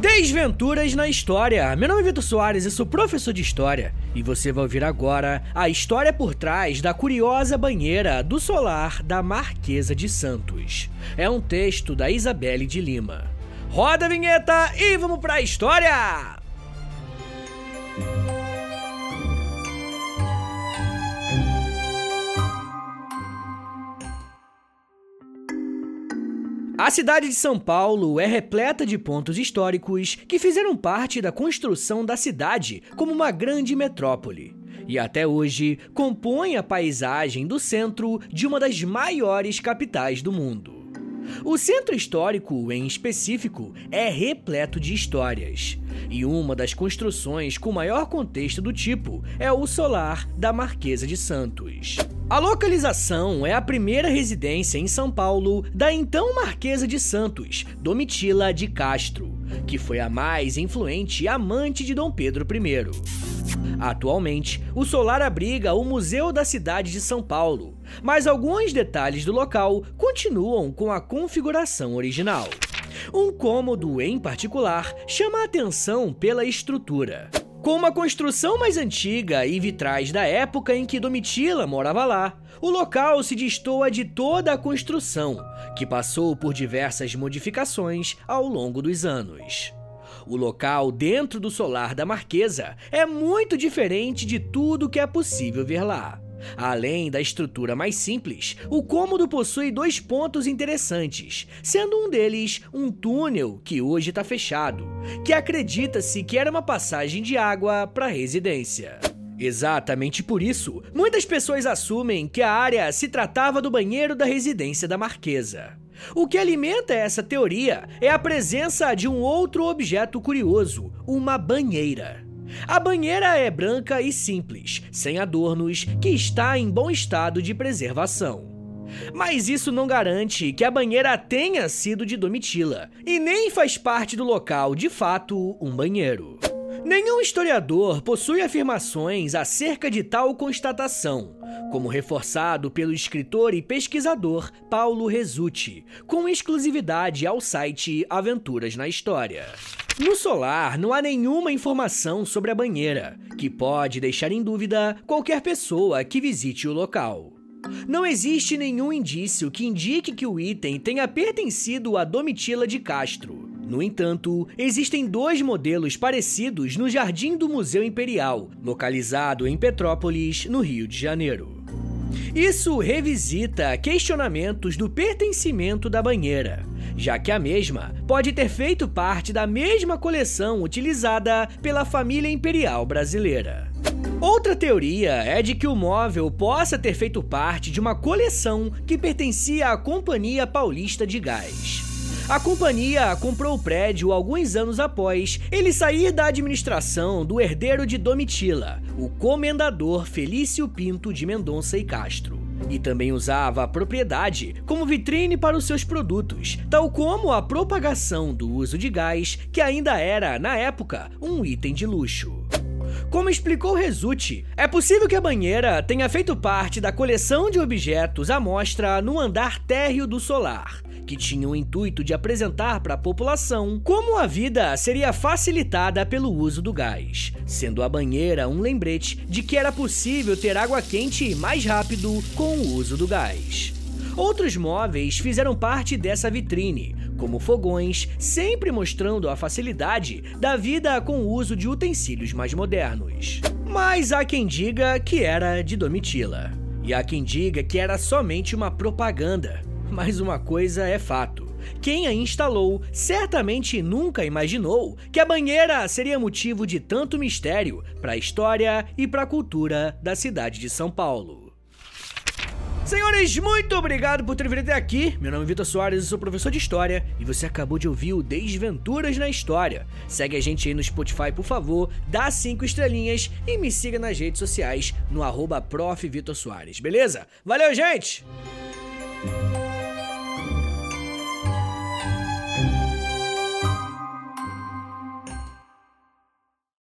Desventuras na História. Meu nome é Vitor Soares e sou professor de História. E você vai ouvir agora a história por trás da curiosa banheira do solar da Marquesa de Santos. É um texto da Isabelle de Lima. Roda a vinheta e vamos pra história! A cidade de São Paulo é repleta de pontos históricos que fizeram parte da construção da cidade como uma grande metrópole. E até hoje compõe a paisagem do centro de uma das maiores capitais do mundo. O centro histórico, em específico, é repleto de histórias. E uma das construções com maior contexto do tipo é o solar da Marquesa de Santos. A localização é a primeira residência em São Paulo da então Marquesa de Santos, Domitila de Castro, que foi a mais influente amante de Dom Pedro I. Atualmente, o solar abriga o Museu da Cidade de São Paulo, mas alguns detalhes do local continuam com a configuração original. Um cômodo em particular chama a atenção pela estrutura. Com uma construção mais antiga e vitrais da época em que Domitila morava lá, o local se destoa de toda a construção, que passou por diversas modificações ao longo dos anos. O local dentro do solar da Marquesa é muito diferente de tudo que é possível ver lá. Além da estrutura mais simples, o cômodo possui dois pontos interessantes, sendo um deles um túnel que hoje está fechado, que acredita-se que era uma passagem de água para a residência. Exatamente por isso, muitas pessoas assumem que a área se tratava do banheiro da residência da Marquesa. O que alimenta essa teoria é a presença de um outro objeto curioso, uma banheira. A banheira é branca e simples, sem adornos, que está em bom estado de preservação. Mas isso não garante que a banheira tenha sido de Domitila, e nem faz parte do local, de fato, um banheiro. Nenhum historiador possui afirmações acerca de tal constatação, como reforçado pelo escritor e pesquisador Paulo Resutti, com exclusividade ao site Aventuras na História. No solar, não há nenhuma informação sobre a banheira, que pode deixar em dúvida qualquer pessoa que visite o local. Não existe nenhum indício que indique que o item tenha pertencido a Domitila de Castro. No entanto, existem dois modelos parecidos no Jardim do Museu Imperial, localizado em Petrópolis, no Rio de Janeiro. Isso revisita questionamentos do pertencimento da banheira, já que a mesma pode ter feito parte da mesma coleção utilizada pela família imperial brasileira. Outra teoria é de que o móvel possa ter feito parte de uma coleção que pertencia à Companhia Paulista de Gás. A companhia comprou o prédio alguns anos após ele sair da administração do herdeiro de Domitila, o comendador Felício Pinto de Mendonça e Castro. E também usava a propriedade como vitrine para os seus produtos, tal como a propagação do uso de gás, que ainda era, na época, um item de luxo. Como explicou Resutti, é possível que a banheira tenha feito parte da coleção de objetos à mostra no andar térreo do solar, que tinha o intuito de apresentar para a população como a vida seria facilitada pelo uso do gás, sendo a banheira um lembrete de que era possível ter água quente mais rápido com o uso do gás. Outros móveis fizeram parte dessa vitrine, como fogões, sempre mostrando a facilidade da vida com o uso de utensílios mais modernos. Mas há quem diga que era de Domitila. E há quem diga que era somente uma propaganda, mas uma coisa é fato. Quem a instalou certamente nunca imaginou que a banheira seria motivo de tanto mistério para a história e para a cultura da cidade de São Paulo. Senhores, muito obrigado por ter vindo até aqui. Meu nome é Vitor Soares, eu sou professor de História e você acabou de ouvir o Desventuras na História. Segue a gente aí no Spotify, por favor, dá cinco estrelinhas e me siga nas redes sociais no arroba beleza? Valeu, gente!